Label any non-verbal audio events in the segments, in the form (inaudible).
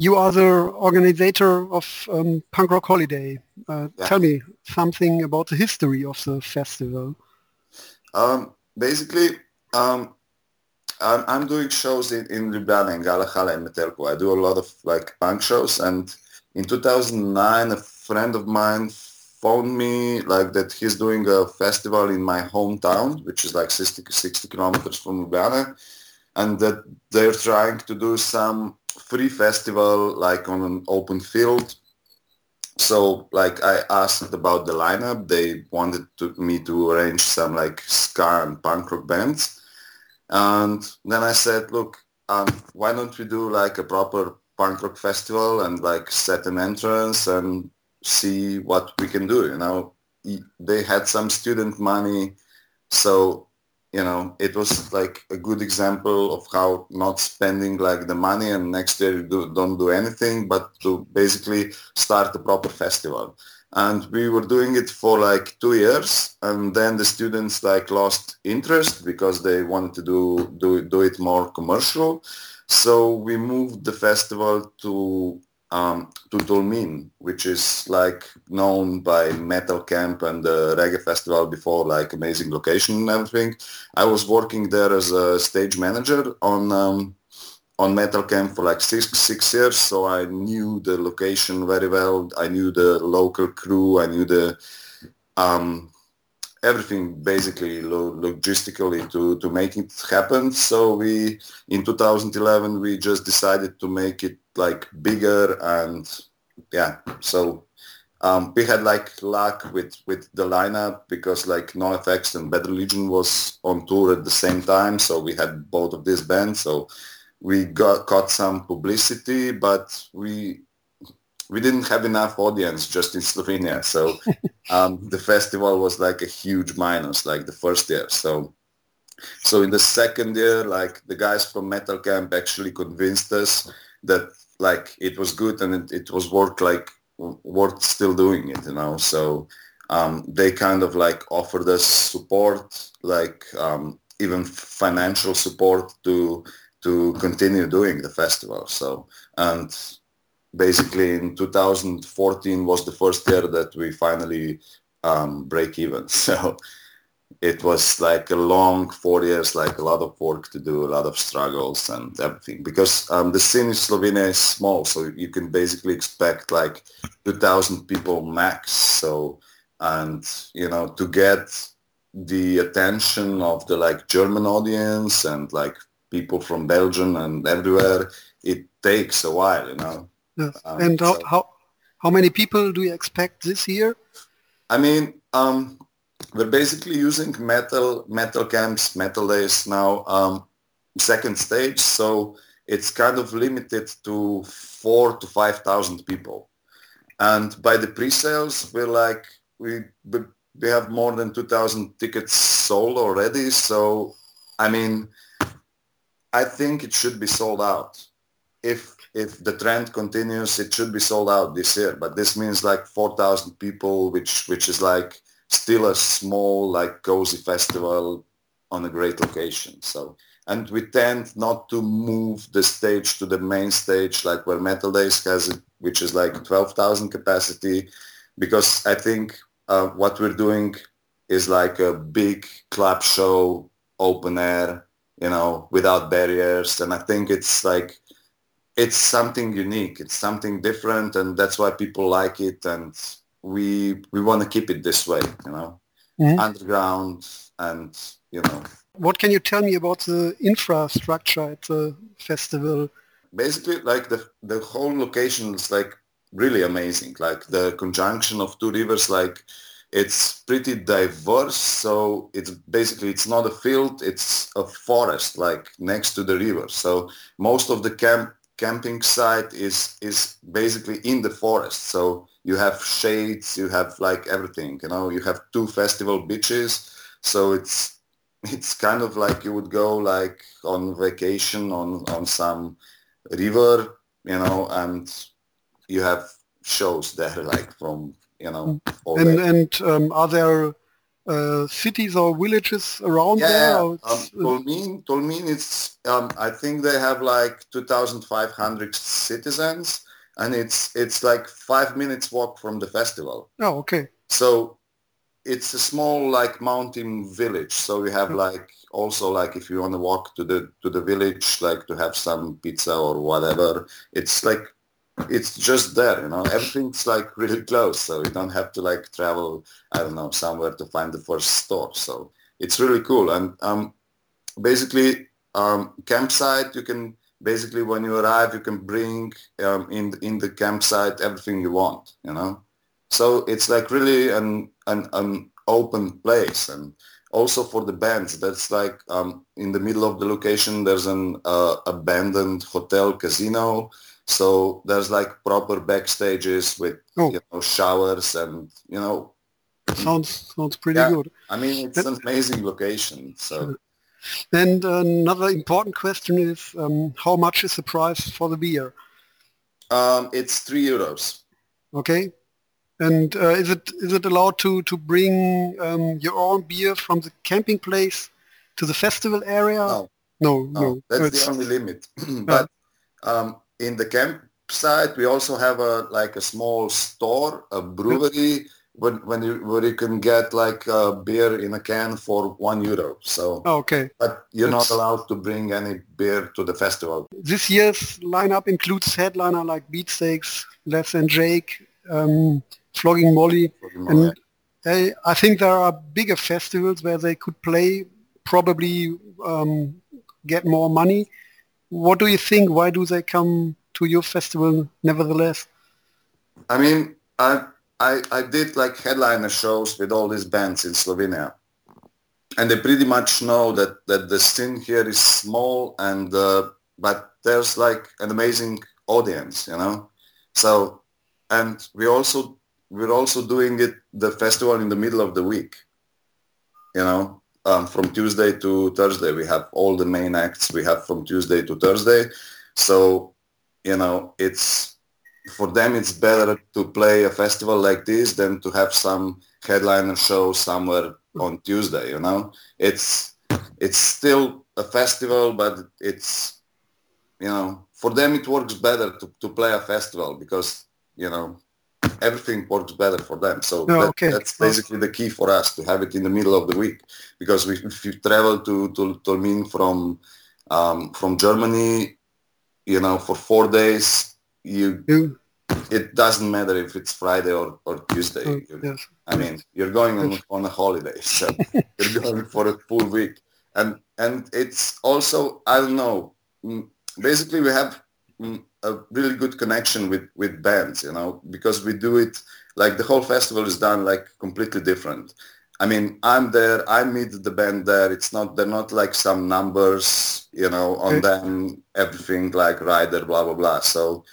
you are the organizer of um, Punk Rock Holiday. Uh, yeah. Tell me something about the history of the festival. Um, basically, um, I'm, I'm, doing shows in, in Ljubljana, in Gala and Metelko. I do a lot of like punk shows, and in 2009, a friend of mine phoned me like that he's doing a festival in my hometown, which is like 60, 60 kilometers from Ljubljana, and that they're trying to do some free festival like on an open field. So like I asked about the lineup. They wanted to, me to arrange some like ska and punk rock bands. And then I said, look, um, why don't we do like a proper punk rock festival and like set an entrance and see what we can do, you know. They had some student money, so you know, it was like a good example of how not spending like the money and next year you do, don't do anything, but to basically start a proper festival. And we were doing it for like two years, and then the students like lost interest because they wanted to do do do it more commercial. So we moved the festival to um, to Tolmin, which is like known by Metal Camp and the Reggae Festival before, like amazing location and everything. I was working there as a stage manager on um, on Metal Camp for like six six years, so I knew the location very well. I knew the local crew. I knew the um, everything basically logistically to, to make it happen. So we, in 2011, we just decided to make it like bigger and yeah, so um, we had like luck with, with the lineup because like NoFX and Bad Religion was on tour at the same time. So we had both of these bands. So we got, caught some publicity, but we we didn't have enough audience just in Slovenia. So (laughs) um, the festival was like a huge minus, like the first year. So so in the second year, like the guys from Metal Camp actually convinced us that like it was good and it, it was worth like worth still doing it, you know. So um, they kind of like offered us support, like um, even financial support to to continue doing the festival. So and basically in 2014 was the first year that we finally um, break even. (laughs) So it was like a long four years, like a lot of work to do, a lot of struggles and everything. Because um, the scene in Slovenia is small, so you can basically expect like 2,000 people max. So and you know to get the attention of the like German audience and like people from Belgium and everywhere, it takes a while, you know. Yes. Um, and how, so, how, how many people do you expect this year? I mean, um, we're basically using metal metal camps, metal days now, um, second stage. So it's kind of limited to four to five thousand people. And by the pre-sales, we're like we we have more than two thousand tickets sold already. So I mean, I think it should be sold out. If if the trend continues, it should be sold out this year. But this means like 4,000 people, which which is like still a small, like cozy festival on a great location. So, and we tend not to move the stage to the main stage, like where Metal Days has it, which is like 12,000 capacity, because I think uh, what we're doing is like a big club show, open air, you know, without barriers. And I think it's like it's something unique. It's something different, and that's why people like it. And we we want to keep it this way, you know, mm-hmm. underground, and you know. What can you tell me about the infrastructure at the festival? Basically, like the the whole location is like really amazing. Like the conjunction of two rivers, like it's pretty diverse so it's basically it's not a field it's a forest like next to the river so most of the camp camping site is is basically in the forest. So you have shades, you have like everything. You know, you have two festival beaches. So it's it's kind of like you would go like on vacation on on some river, you know, and you have shows there like from you know. And and um, are there uh, cities or villages around yeah, there? Um, Tolmin, Tolmin, it's um, I think they have like 2,500 citizens, and it's it's like five minutes walk from the festival. Oh, okay. So it's a small like mountain village. So we have like also like if you want to walk to the to the village, like to have some pizza or whatever, it's like it's just there, you know. Everything's like really close, so you don't have to like travel, I don't know, somewhere to find the first store. So it's really cool. And um, basically, um, campsite, you can basically when you arrive, you can bring um, in in the campsite everything you want, you know. So it's like really an an, an open place and also for the bands that's like um, in the middle of the location there's an uh, abandoned hotel casino so there's like proper backstages with oh. you know showers and you know. Sounds sounds pretty yeah, good. I mean, it's an amazing location. So. And another important question is um, how much is the price for the beer? Um, it's three euros. Okay. And uh, is it is it allowed to to bring um, your own beer from the camping place to the festival area? No, no, no. no. That's the only limit. (clears throat) but um, in the campsite, we also have a like a small store, a brewery, when, when you, where you can get like a beer in a can for one euro. So oh, okay, but you're That's... not allowed to bring any beer to the festival. This year's lineup includes headliner like Beatsteaks, Less Than Jake, um, Flogging Molly, Flogging Molly. and I, I think there are bigger festivals where they could play, probably um, get more money what do you think? Why do they come to your festival nevertheless? I mean, I, I, I did like headliner shows with all these bands in Slovenia. And they pretty much know that, that the scene here is small and, uh, but there's like an amazing audience, you know? So, and we also, we're also doing it, the festival in the middle of the week, you know? Um, from Tuesday to Thursday. We have all the main acts we have from Tuesday to Thursday. So, you know, it's for them it's better to play a festival like this than to have some headliner show somewhere on Tuesday, you know. It's it's still a festival but it's you know, for them it works better to, to play a festival because, you know, everything works better for them. So oh, that, okay. that's basically the key for us to have it in the middle of the week. Because we, if you travel to to Tolmin from um, from Germany, you know, for four days, you it doesn't matter if it's Friday or, or Tuesday. Oh, yes. I mean, you're going on, on a holiday, (laughs) so you're going for a full week, and and it's also I don't know. Mm, basically, we have mm, a really good connection with with bands you know because we do it like the whole festival is done like completely different. I mean i'm there i meet the band there it's not they're not like some numbers you know on them everything like rider blah blah blah. So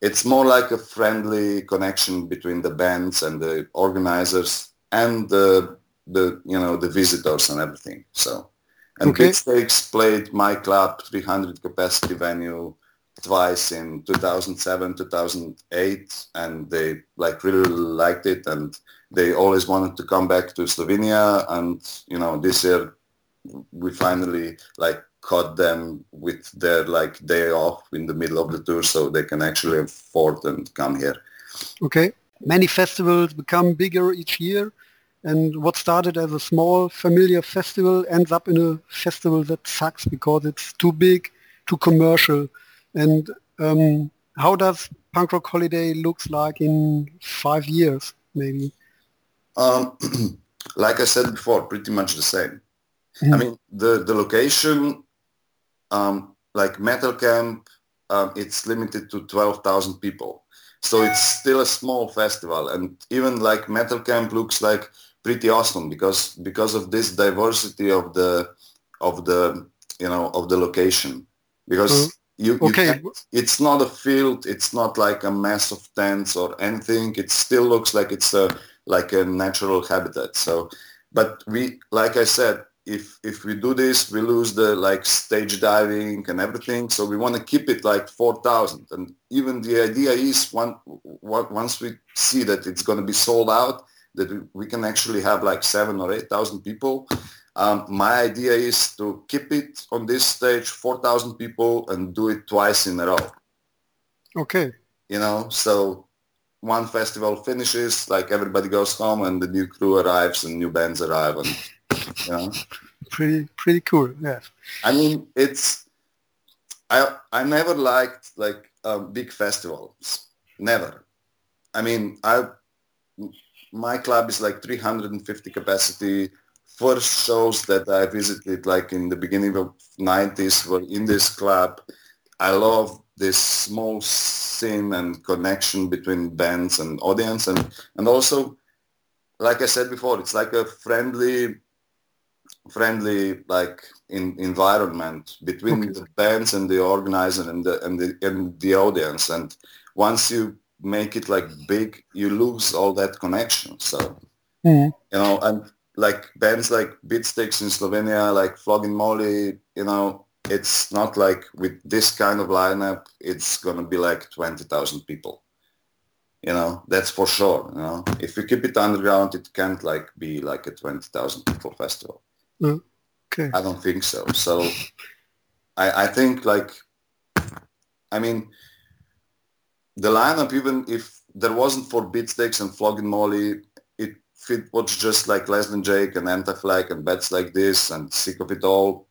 it's more like a friendly connection between the bands and the organizers and the the you know the visitors and everything so. And okay. Beatsteaks played my club 300 capacity venue twice in 2007, 2008, and they like really liked it, and they always wanted to come back to Slovenia. And you know, this year we finally like caught them with their like day off in the middle of the tour, so they can actually afford and come here. Okay, many festivals become bigger each year. And what started as a small familiar festival ends up in a festival that sucks because it's too big, too commercial. And um, how does Punk Rock Holiday looks like in five years, maybe? Um, (clears throat) like I said before, pretty much the same. Mm-hmm. I mean, the, the location, um, like Metal Camp, um, it's limited to 12,000 people. So it's still a small festival. And even like Metal Camp looks like pretty awesome because because of this diversity of the of the you know of the location because mm-hmm. You, okay. You it's not a field. It's not like a mass of tents or anything. It still looks like it's a like a natural habitat. So, but we, like I said, if if we do this, we lose the like stage diving and everything. So we want to keep it like 4,000. And even the idea is one, once we see that it's going to be sold out, that we can actually have like seven or 8,000 people. Um, my idea is to keep it on this stage, 4,000 people and do it twice in a row. Okay. You know, so one festival finishes, like everybody goes home and the new crew arrives and new bands arrive and, you know. (laughs) Pretty, pretty cool, yeah. I mean, it's, I, I never liked like um, big festivals. Never. I mean, I my club is like 350 capacity. First shows that I visited, like in the beginning of 90s, were in this club. I love this small scene and connection between bands and audience, and and also, like I said before, it's like a friendly, friendly like in environment between okay. the bands and the organizer and the and the and the audience. And once you make it like big, you lose all that connection. So mm. you know, and like bands like Beatsteaks in Slovenia, like Flogging Molly, you know, it's not like with this kind of lineup, it's gonna be like twenty thousand people. You know, that's for sure. You know, if you keep it underground, it can't like be like a twenty thousand people festival. Mm. Okay. I don't think so. So I, I think like, I mean, the lineup, even if there wasn't for Beatsteaks and Flogging Molly, fit was just like Less Than Jake and Anti-Flag and Beds Like This and Sick of It All.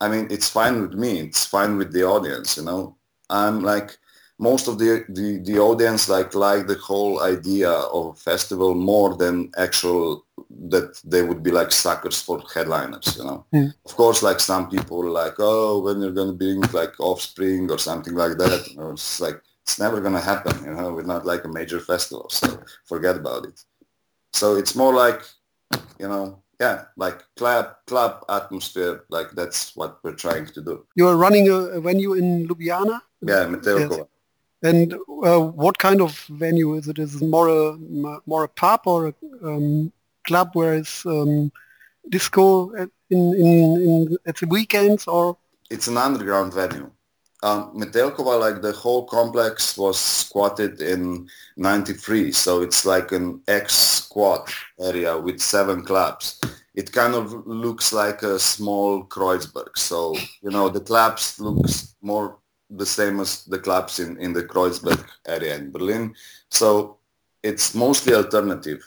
I mean, it's fine with me. It's fine with the audience, you know. I'm like, most of the, the, the audience like like the whole idea of a festival more than actual that they would be like suckers for headliners, you know. Mm. Of course, like some people like, oh, when you're going to bring like Offspring or something like that, you know, it's like it's never going to happen. You know, we're not like a major festival, so forget about it. So it's more like, you know, yeah, like club club atmosphere. Like that's what we're trying to do. You are running a, venue in Ljubljana. Yeah, Metelkova. And uh, what kind of venue is it? Is it more a more a pub or a um, club where it's um, disco at, in, in, in at the weekends or? It's an underground venue um, Metelkova, like the whole complex was squatted in 93. So it's like an ex-squat area with seven clubs. It kind of looks like a small Kreuzberg. So, you know, the clubs looks more the same as the clubs in, in the Kreuzberg area in Berlin. So it's mostly alternative.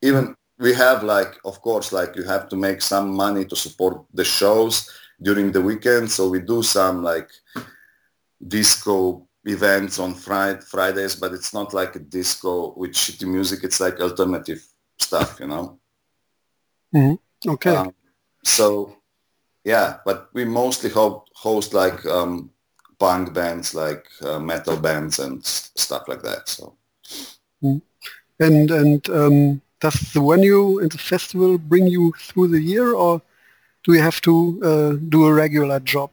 Even we have like, of course, like you have to make some money to support the shows during the weekend. So we do some like disco events on Friday, Fridays, but it's not like a disco with shitty music. It's like alternative stuff, you know. Mm-hmm. Okay. Um, so, yeah, but we mostly hope, host like um, punk bands, like uh, metal bands and stuff like that. So. Mm-hmm. And and um, does the venue and the festival bring you through the year, or do you have to uh, do a regular job?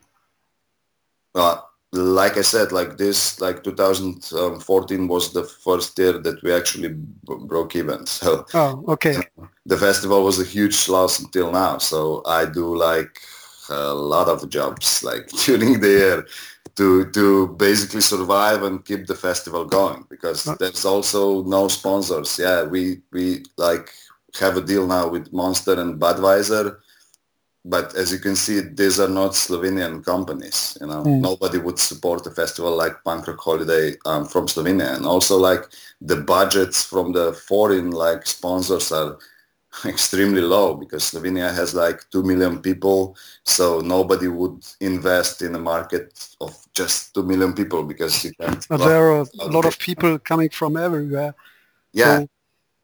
Well, like I said, like this, like 2014 was the first year that we actually broke even. (laughs) So, oh, okay. The festival was a huge loss until now. So I do like a lot of jobs, (laughs) like during the year, to to basically survive and keep the festival going because oh. there's also no sponsors. Yeah, we we like have a deal now with Monster and Budweiser but as you can see, these are not Slovenian companies. You know, mm. nobody would support a festival like Punk Rock Holiday um, from Slovenia, and also like the budgets from the foreign like sponsors are (laughs) extremely low because Slovenia has like two million people, so nobody would invest in a market of just two million people because you can't. (laughs) But there are a lot of people coming from everywhere. Yeah, so.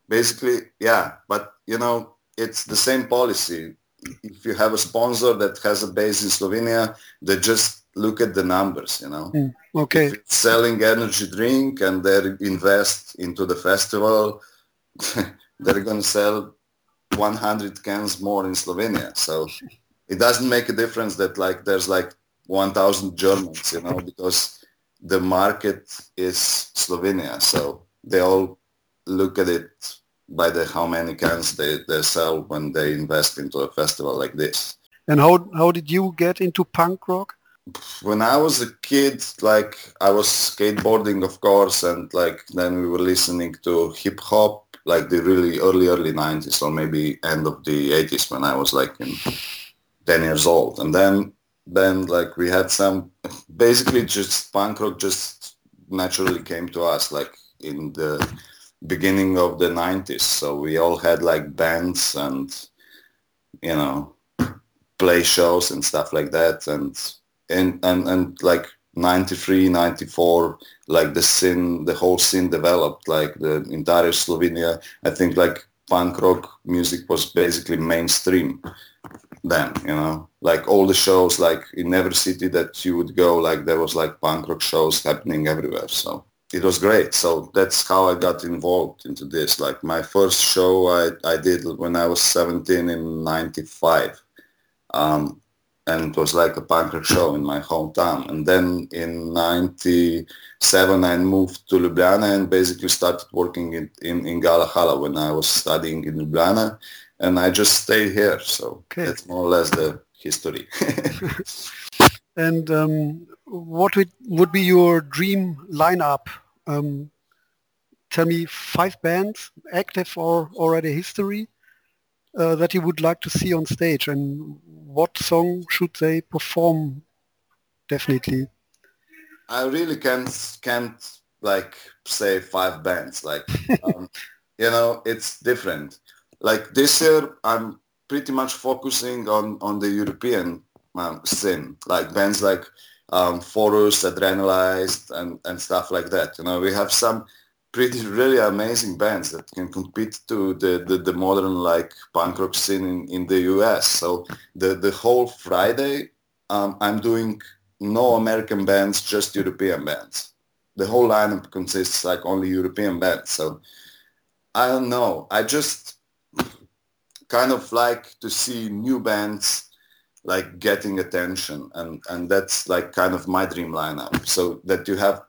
basically, yeah, but you know, it's the same policy if you have a sponsor that has a base in Slovenia, they just look at the numbers, you know. Mm, okay. selling energy drink and they invest into the festival, (laughs) they're going to sell 100 cans more in Slovenia. So it doesn't make a difference that like there's like 1,000 Germans, you know, because the market is Slovenia. So they all look at it by the how many cans they, they sell when they invest into a festival like this. And how how did you get into punk rock? When I was a kid, like I was skateboarding, of course, and like then we were listening to hip hop like the really early early 90s or maybe end of the 80s when I was like in 10 years old and then then like we had some basically just punk rock just naturally came to us like in the beginning of the 90s so we all had like bands and you know play shows and stuff like that and and and, and like 93 94 like the scene the whole scene developed like the entire slovenia i think like punk rock music was basically mainstream then you know? Like all the shows like in every city that you would go like there was like punk rock shows happening everywhere so it was great so that's how i got involved into this like my first show i, I did when i was 17 in 95 um, and it was like a punk rock show in my hometown. And then in 97, I moved to Ljubljana and basically started working in, in, in Gala when I was studying in Ljubljana. And I just stayed here. So okay. that's more or less the history. (laughs) (laughs) and um, what would, would be your dream lineup? Um, tell me five bands, active or already history, uh, that you would like to see on stage and what song should they perform definitely? I really can't can't like say five bands. Like um, (laughs) you know, it's different. Like this year, I'm pretty much focusing on on the European um, like bands like um, Forus, Adrenalized, and and stuff like that. You know, we have some pretty really amazing bands that can compete to the, the, the, modern like punk rock scene in, in the US. So the, the whole Friday, um, I'm doing no American bands, just European bands. The whole lineup consists like only European bands. So I don't know. I just kind of like to see new bands like getting attention and, and that's like kind of my dream lineup. So that you have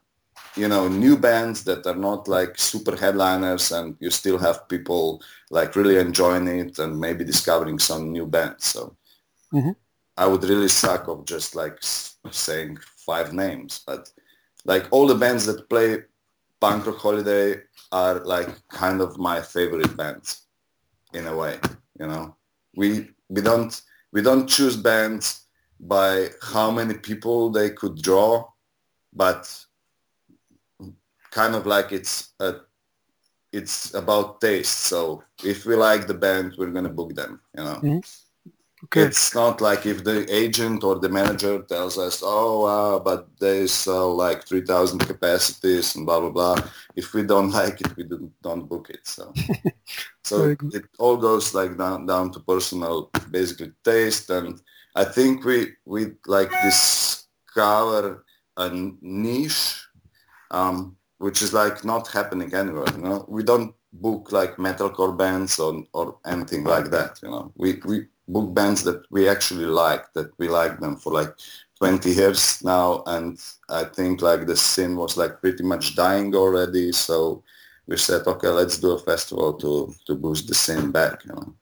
you know new bands that are not like super headliners and you still have people like really enjoying it and maybe discovering some new bands so mm-hmm. i would really suck of just like saying five names but like all the bands that play punk rock holiday are like kind of my favorite bands in a way you know we we don't we don't choose bands by how many people they could draw but kind of like it's a, it's about taste. So if we like the band, we're gonna book them. You know. Mm-hmm. Okay. It's not like if the agent or the manager tells us, oh, uh, but they sell like 3,000 capacities and blah, blah, blah. If we don't (laughs) like it, we don't, don't book it. So, (laughs) so it all goes like down, down to personal, basically taste. And I think we, we like discover a niche um, which is like not happening anywhere. You know, we don't book like metalcore bands or or anything like that. You know, we we book bands that we actually like, that we like them for like 20 years now, and I think like the scene was like pretty much dying already. So we said, okay, let's do a festival to to boost the scene back. You know.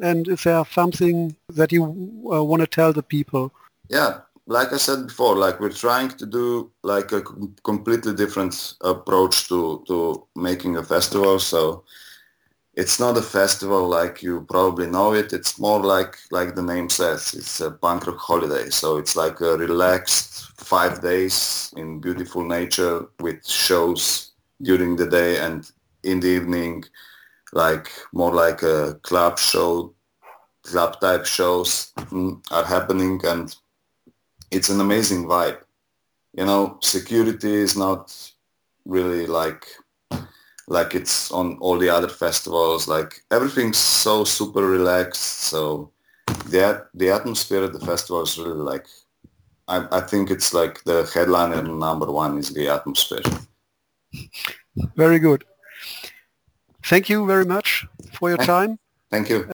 And is there something that you uh, want to tell the people? Yeah, like I said before, like we're trying to do like a completely different approach to, to making a festival. So it's not a festival like you probably know it. It's more like, like the name says, it's a punk rock holiday. So it's like a relaxed five days in beautiful nature with shows during the day and in the evening, like more like a club show, club type shows mm, are happening and it's an amazing vibe. You know, security is not really like like it's on all the other festivals. Like everything's so super relaxed. So the the atmosphere at the festival is really like I, I think it's like the headliner number one is the atmosphere. Very good. Thank you very much for your time. Thank you.